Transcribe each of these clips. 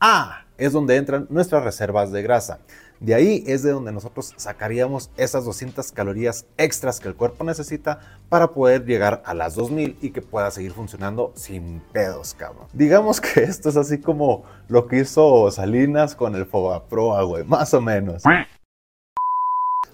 A es donde entran nuestras reservas de grasa. De ahí es de donde nosotros sacaríamos esas 200 calorías extras que el cuerpo necesita para poder llegar a las 2000 y que pueda seguir funcionando sin pedos, cabrón. Digamos que esto es así como lo que hizo Salinas con el Fogaproa, güey, más o menos.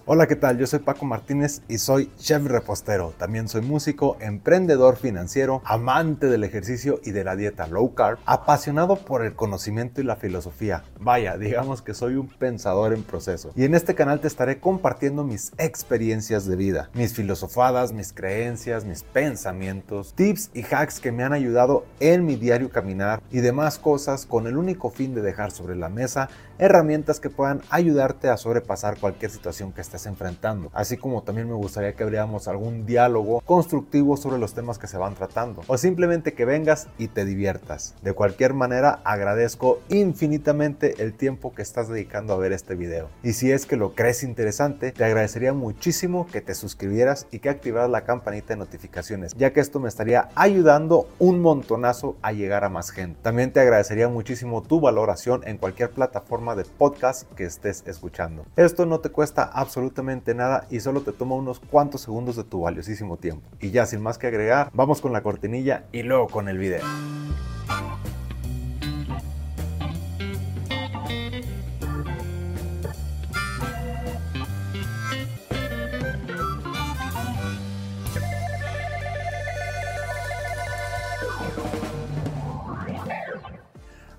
Hola, ¿qué tal? Yo soy Paco Martínez y soy chef repostero. También soy músico, emprendedor financiero, amante del ejercicio y de la dieta low carb, apasionado por el conocimiento y la filosofía. Vaya, digamos que soy un pensador en proceso. Y en este canal te estaré compartiendo mis experiencias de vida, mis filosofadas, mis creencias, mis pensamientos, tips y hacks que me han ayudado en mi diario caminar y demás cosas con el único fin de dejar sobre la mesa herramientas que puedan ayudarte a sobrepasar cualquier situación que estés enfrentando. Así como también me gustaría que abriéramos algún diálogo constructivo sobre los temas que se van tratando. O simplemente que vengas y te diviertas. De cualquier manera, agradezco infinitamente el tiempo que estás dedicando a ver este video. Y si es que lo crees interesante, te agradecería muchísimo que te suscribieras y que activaras la campanita de notificaciones, ya que esto me estaría ayudando un montonazo a llegar a más gente. También te agradecería muchísimo tu valoración en cualquier plataforma de podcast que estés escuchando. Esto no te cuesta absolutamente absolutamente nada y solo te toma unos cuantos segundos de tu valiosísimo tiempo. Y ya sin más que agregar, vamos con la cortinilla y luego con el video.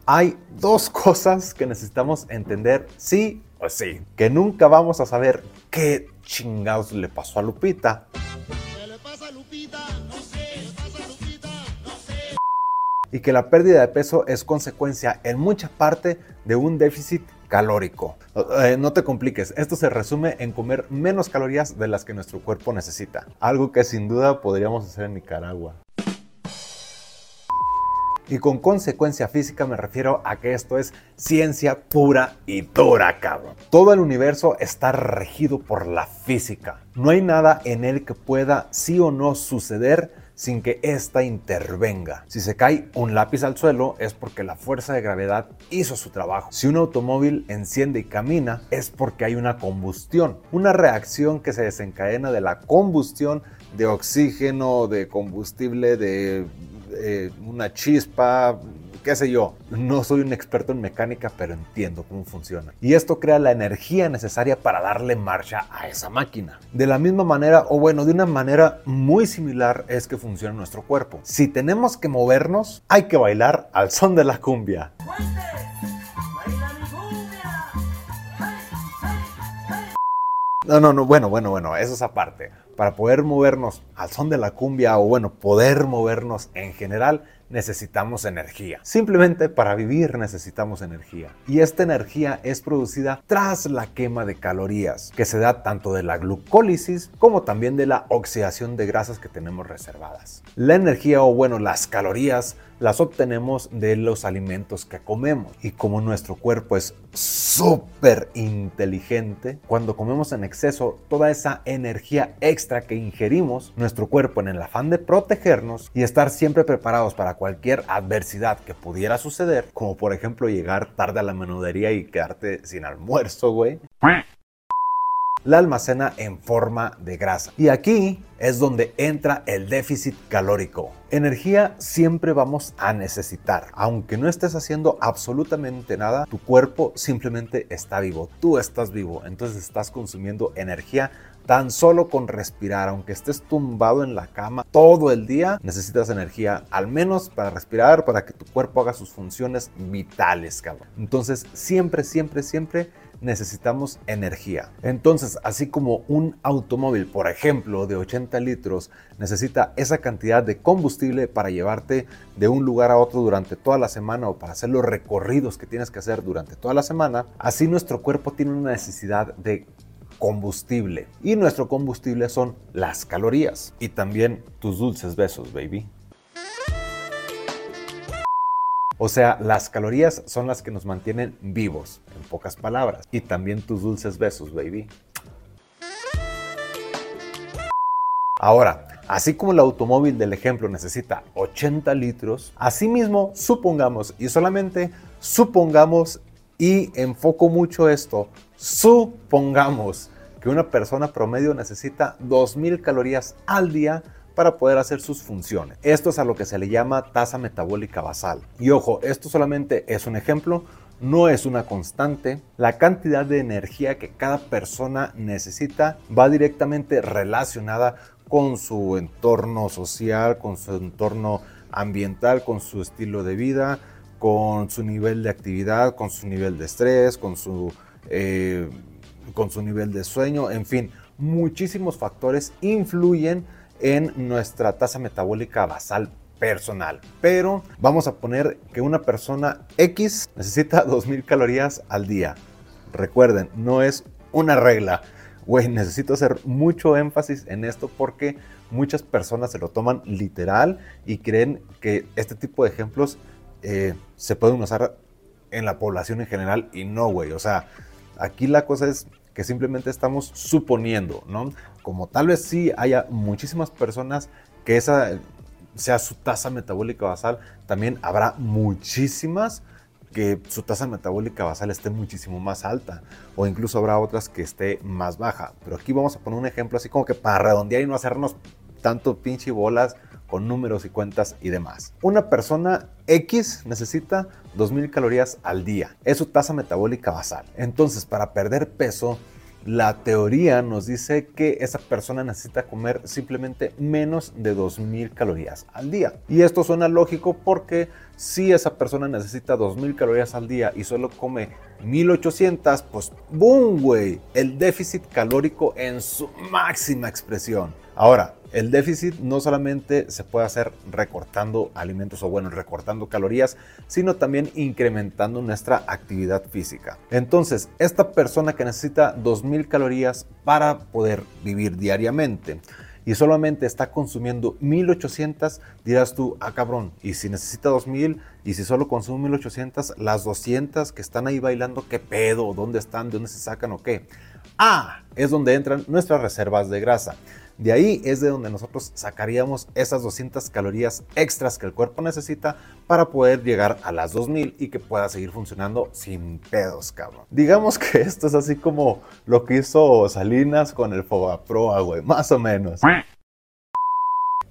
Hay dos cosas que necesitamos entender sí pues sí, que nunca vamos a saber qué chingados le pasó a Lupita. Y que la pérdida de peso es consecuencia en mucha parte de un déficit calórico. Eh, no te compliques, esto se resume en comer menos calorías de las que nuestro cuerpo necesita. Algo que sin duda podríamos hacer en Nicaragua. Y con consecuencia física me refiero a que esto es ciencia pura y dura, cabrón. Todo el universo está regido por la física. No hay nada en él que pueda sí o no suceder sin que ésta intervenga. Si se cae un lápiz al suelo es porque la fuerza de gravedad hizo su trabajo. Si un automóvil enciende y camina es porque hay una combustión, una reacción que se desencadena de la combustión de oxígeno, de combustible, de eh, una chispa, qué sé yo. No soy un experto en mecánica, pero entiendo cómo funciona. Y esto crea la energía necesaria para darle marcha a esa máquina. De la misma manera, o bueno, de una manera muy similar es que funciona nuestro cuerpo. Si tenemos que movernos, hay que bailar al son de la cumbia. No, no, no, bueno, bueno, bueno, eso es aparte para poder movernos al son de la cumbia o bueno, poder movernos en general, necesitamos energía. Simplemente para vivir necesitamos energía. Y esta energía es producida tras la quema de calorías, que se da tanto de la glucólisis como también de la oxidación de grasas que tenemos reservadas. La energía o bueno, las calorías las obtenemos de los alimentos que comemos. Y como nuestro cuerpo es súper inteligente, cuando comemos en exceso, toda esa energía extra que ingerimos, nuestro cuerpo en el afán de protegernos y estar siempre preparados para cualquier adversidad que pudiera suceder, como por ejemplo llegar tarde a la menudería y quedarte sin almuerzo, güey la almacena en forma de grasa. Y aquí es donde entra el déficit calórico. Energía siempre vamos a necesitar. Aunque no estés haciendo absolutamente nada, tu cuerpo simplemente está vivo. Tú estás vivo. Entonces estás consumiendo energía tan solo con respirar. Aunque estés tumbado en la cama todo el día, necesitas energía al menos para respirar, para que tu cuerpo haga sus funciones vitales, cabrón. Entonces siempre, siempre, siempre necesitamos energía. Entonces, así como un automóvil, por ejemplo, de 80 litros, necesita esa cantidad de combustible para llevarte de un lugar a otro durante toda la semana o para hacer los recorridos que tienes que hacer durante toda la semana, así nuestro cuerpo tiene una necesidad de combustible. Y nuestro combustible son las calorías y también tus dulces besos, baby. O sea, las calorías son las que nos mantienen vivos, pocas palabras. Y también tus dulces besos, baby. Ahora, así como el automóvil del ejemplo necesita 80 litros, asimismo, supongamos, y solamente supongamos y enfoco mucho esto, supongamos que una persona promedio necesita 2.000 calorías al día para poder hacer sus funciones. Esto es a lo que se le llama tasa metabólica basal. Y ojo, esto solamente es un ejemplo, no es una constante. La cantidad de energía que cada persona necesita va directamente relacionada con su entorno social, con su entorno ambiental, con su estilo de vida, con su nivel de actividad, con su nivel de estrés, con su, eh, con su nivel de sueño, en fin, muchísimos factores influyen en nuestra tasa metabólica basal personal. Pero vamos a poner que una persona X necesita 2000 calorías al día. Recuerden, no es una regla. Güey, necesito hacer mucho énfasis en esto porque muchas personas se lo toman literal y creen que este tipo de ejemplos eh, se pueden usar en la población en general y no, güey. O sea, aquí la cosa es que simplemente estamos suponiendo, ¿no? Como tal vez sí haya muchísimas personas que esa sea su tasa metabólica basal, también habrá muchísimas que su tasa metabólica basal esté muchísimo más alta o incluso habrá otras que esté más baja. Pero aquí vamos a poner un ejemplo así como que para redondear y no hacernos tanto pinche bolas con números y cuentas y demás. Una persona X necesita 2000 calorías al día. Es su tasa metabólica basal. Entonces, para perder peso, la teoría nos dice que esa persona necesita comer simplemente menos de 2000 calorías al día. Y esto suena lógico porque si esa persona necesita 2000 calorías al día y solo come 1800, pues ¡boom, güey! El déficit calórico en su máxima expresión. Ahora, el déficit no solamente se puede hacer recortando alimentos o bueno, recortando calorías, sino también incrementando nuestra actividad física. Entonces, esta persona que necesita 2000 calorías para poder vivir diariamente, y solamente está consumiendo 1800, dirás tú, ah cabrón, y si necesita 2000 y si solo consume 1800, las 200 que están ahí bailando, ¿qué pedo? ¿Dónde están? ¿De dónde se sacan o qué? Ah, es donde entran nuestras reservas de grasa. De ahí es de donde nosotros sacaríamos esas 200 calorías extras que el cuerpo necesita para poder llegar a las 2000 y que pueda seguir funcionando sin pedos, cabrón. Digamos que esto es así como lo que hizo Salinas con el Fogaproa, güey, más o menos.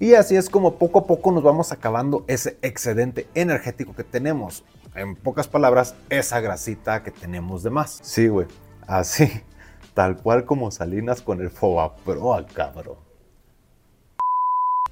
Y así es como poco a poco nos vamos acabando ese excedente energético que tenemos. En pocas palabras, esa grasita que tenemos de más. Sí, güey, así tal cual como Salinas con el Fobaproa, cabrón.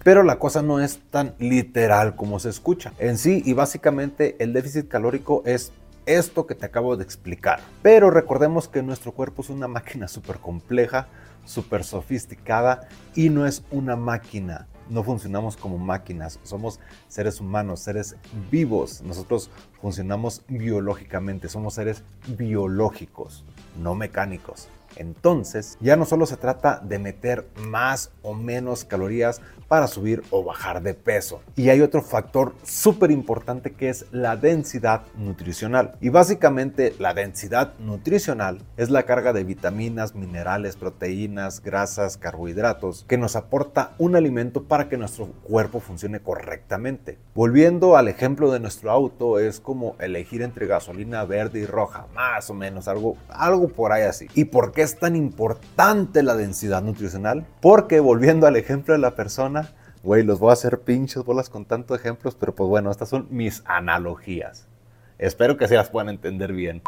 Pero la cosa no es tan literal como se escucha. En sí y básicamente el déficit calórico es esto que te acabo de explicar. Pero recordemos que nuestro cuerpo es una máquina súper compleja, súper sofisticada y no es una máquina. No funcionamos como máquinas, somos seres humanos, seres vivos. Nosotros funcionamos biológicamente, somos seres biológicos, no mecánicos. Entonces, ya no solo se trata de meter más o menos calorías para subir o bajar de peso. Y hay otro factor súper importante que es la densidad nutricional. Y básicamente la densidad nutricional es la carga de vitaminas, minerales, proteínas, grasas, carbohidratos que nos aporta un alimento para que nuestro cuerpo funcione correctamente. Volviendo al ejemplo de nuestro auto, es como elegir entre gasolina verde y roja, más o menos, algo, algo por ahí así. ¿Y por qué es tan importante la densidad nutricional? Porque volviendo al ejemplo de la persona, güey, los voy a hacer pinches bolas con tantos ejemplos, pero pues bueno, estas son mis analogías. Espero que se las puedan entender bien.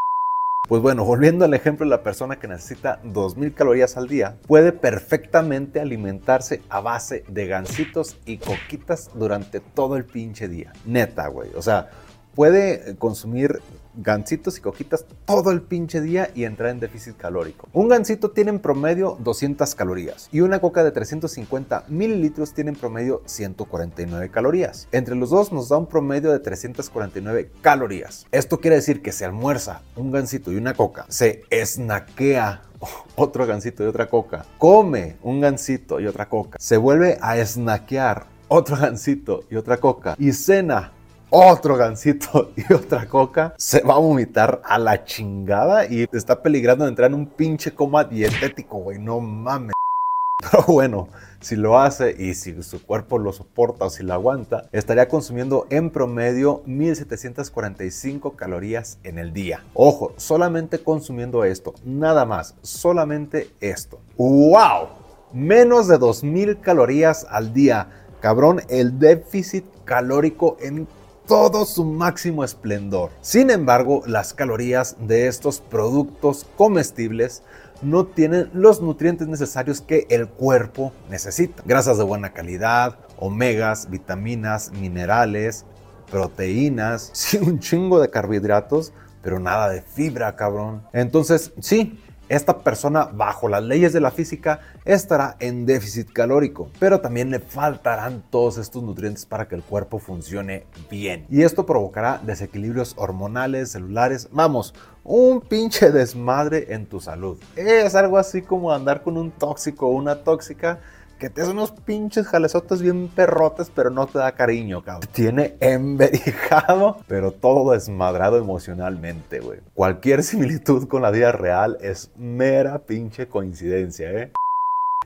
Pues bueno, volviendo al ejemplo de la persona que necesita 2000 calorías al día, puede perfectamente alimentarse a base de gancitos y coquitas durante todo el pinche día. Neta, güey. O sea, puede consumir gancitos y coquitas todo el pinche día y entrar en déficit calórico. Un gansito tiene en promedio 200 calorías y una coca de 350 mililitros tiene en promedio 149 calorías. Entre los dos nos da un promedio de 349 calorías. Esto quiere decir que se almuerza un gansito y una coca, se snaquea otro gansito y otra coca, come un gansito y otra coca, se vuelve a snaquear otro gansito y otra coca y cena otro gansito y otra coca, se va a vomitar a la chingada y está peligrando de entrar en un pinche coma dietético, güey. No mames. Pero bueno, si lo hace y si su cuerpo lo soporta o si lo aguanta, estaría consumiendo en promedio 1745 calorías en el día. Ojo, solamente consumiendo esto, nada más, solamente esto. ¡Wow! Menos de 2000 calorías al día. Cabrón, el déficit calórico en todo su máximo esplendor. Sin embargo, las calorías de estos productos comestibles no tienen los nutrientes necesarios que el cuerpo necesita. Grasas de buena calidad, omegas, vitaminas, minerales, proteínas, sí, un chingo de carbohidratos, pero nada de fibra, cabrón. Entonces, sí, esta persona, bajo las leyes de la física, estará en déficit calórico, pero también le faltarán todos estos nutrientes para que el cuerpo funcione bien. Y esto provocará desequilibrios hormonales, celulares, vamos, un pinche desmadre en tu salud. Es algo así como andar con un tóxico o una tóxica que te hace unos pinches jalezotes bien perrotes, pero no te da cariño, cabrón. Tiene emberijado, pero todo desmadrado emocionalmente, güey. Cualquier similitud con la vida real es mera pinche coincidencia, ¿eh?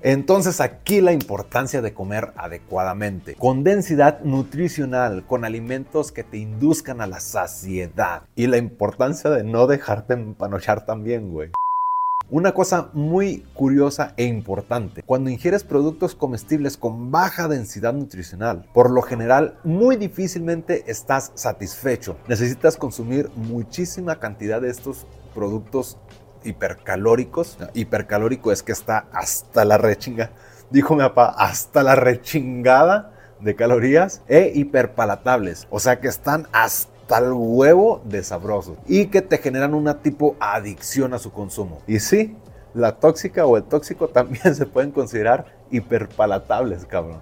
Entonces aquí la importancia de comer adecuadamente, con densidad nutricional, con alimentos que te induzcan a la saciedad y la importancia de no dejarte empanochar también, güey. Una cosa muy curiosa e importante, cuando ingieres productos comestibles con baja densidad nutricional, por lo general muy difícilmente estás satisfecho. Necesitas consumir muchísima cantidad de estos productos hipercalóricos. Hipercalórico es que está hasta la rechinga, dijo mi papá, hasta la rechingada de calorías e hiperpalatables, o sea que están hasta tal huevo de sabrosos y que te generan una tipo adicción a su consumo. Y sí, la tóxica o el tóxico también se pueden considerar hiperpalatables, cabrón.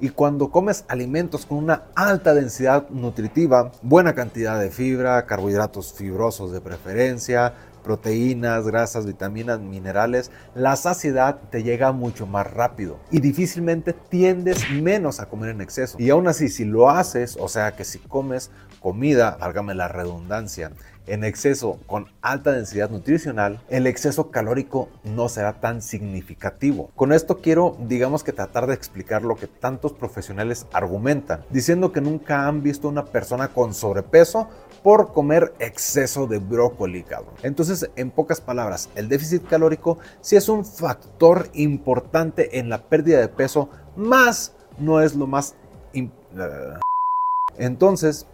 Y cuando comes alimentos con una alta densidad nutritiva, buena cantidad de fibra, carbohidratos fibrosos de preferencia, proteínas, grasas, vitaminas, minerales, la saciedad te llega mucho más rápido y difícilmente tiendes menos a comer en exceso. Y aún así, si lo haces, o sea que si comes comida, válgame la redundancia, en exceso con alta densidad nutricional, el exceso calórico no será tan significativo. Con esto quiero, digamos que tratar de explicar lo que tantos profesionales argumentan, diciendo que nunca han visto una persona con sobrepeso por comer exceso de brócoli, cabrón. Entonces, en pocas palabras, el déficit calórico sí es un factor importante en la pérdida de peso, más no es lo más... Entonces...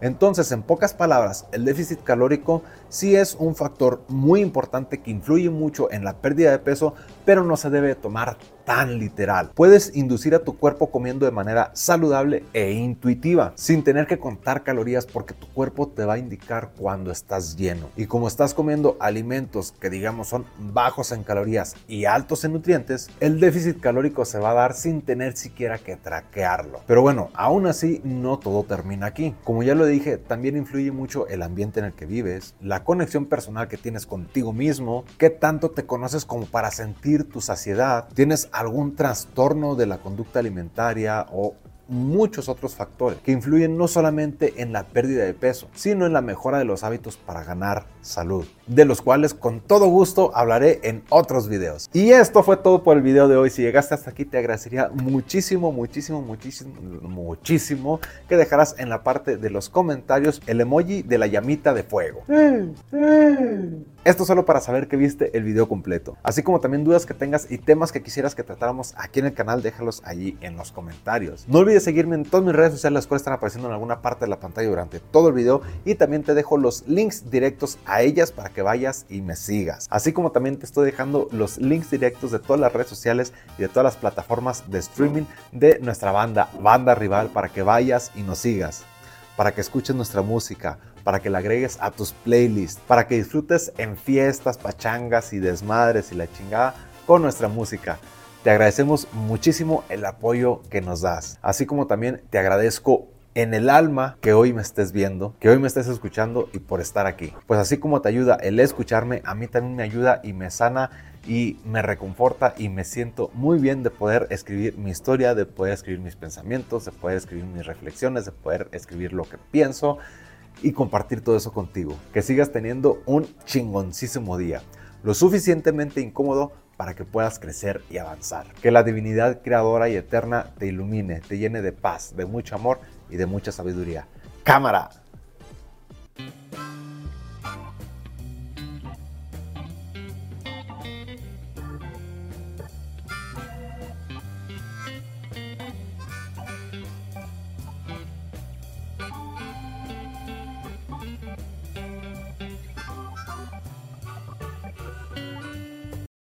Entonces, en pocas palabras, el déficit calórico sí es un factor muy importante que influye mucho en la pérdida de peso, pero no se debe tomar tan literal. Puedes inducir a tu cuerpo comiendo de manera saludable e intuitiva, sin tener que contar calorías porque tu cuerpo te va a indicar cuando estás lleno. Y como estás comiendo alimentos que digamos son bajos en calorías y altos en nutrientes, el déficit calórico se va a dar sin tener siquiera que traquearlo. Pero bueno, aún así no todo termina aquí. Como ya lo dije, también influye mucho el ambiente en el que vives, la conexión personal que tienes contigo mismo, qué tanto te conoces como para sentir tu saciedad, tienes algún trastorno de la conducta alimentaria o muchos otros factores que influyen no solamente en la pérdida de peso, sino en la mejora de los hábitos para ganar salud, de los cuales con todo gusto hablaré en otros videos. Y esto fue todo por el video de hoy. Si llegaste hasta aquí te agradecería muchísimo, muchísimo, muchísimo, muchísimo que dejaras en la parte de los comentarios el emoji de la llamita de fuego. Esto solo para saber que viste el video completo. Así como también dudas que tengas y temas que quisieras que tratáramos aquí en el canal, déjalos allí en los comentarios. No olvides seguirme en todas mis redes sociales, las cuales están apareciendo en alguna parte de la pantalla durante todo el video. Y también te dejo los links directos a ellas para que vayas y me sigas. Así como también te estoy dejando los links directos de todas las redes sociales y de todas las plataformas de streaming de nuestra banda, Banda Rival, para que vayas y nos sigas. Para que escuches nuestra música para que la agregues a tus playlists, para que disfrutes en fiestas, pachangas y desmadres y la chingada con nuestra música. Te agradecemos muchísimo el apoyo que nos das, así como también te agradezco en el alma que hoy me estés viendo, que hoy me estés escuchando y por estar aquí. Pues así como te ayuda el escucharme, a mí también me ayuda y me sana y me reconforta y me siento muy bien de poder escribir mi historia, de poder escribir mis pensamientos, de poder escribir mis reflexiones, de poder escribir lo que pienso, y compartir todo eso contigo. Que sigas teniendo un chingoncísimo día. lo suficientemente incómodo para que puedas crecer y avanzar. Que la divinidad creadora y eterna te ilumine, te llene de paz, de mucho amor y de mucha sabiduría. Cámara.